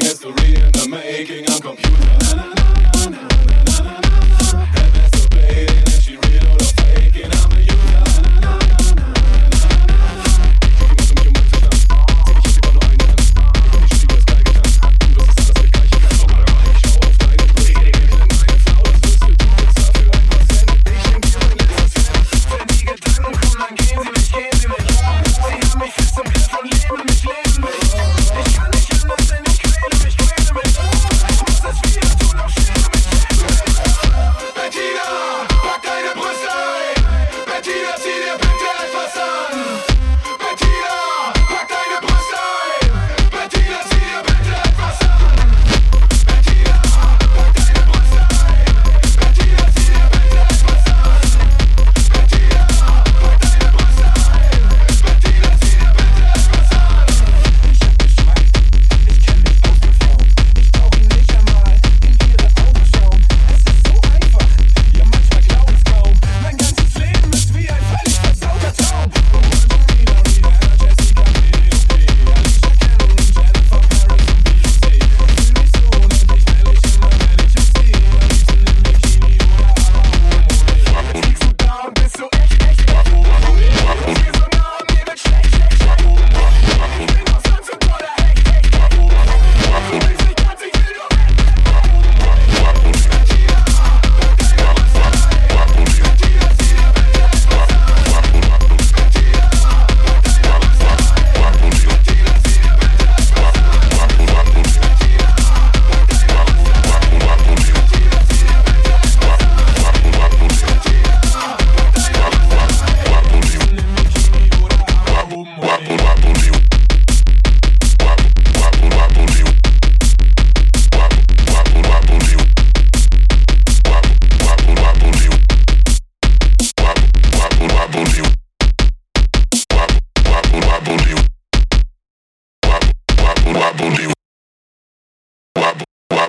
History in the making, I'm computer. Na, na, na, na, na, na, na, na. Double D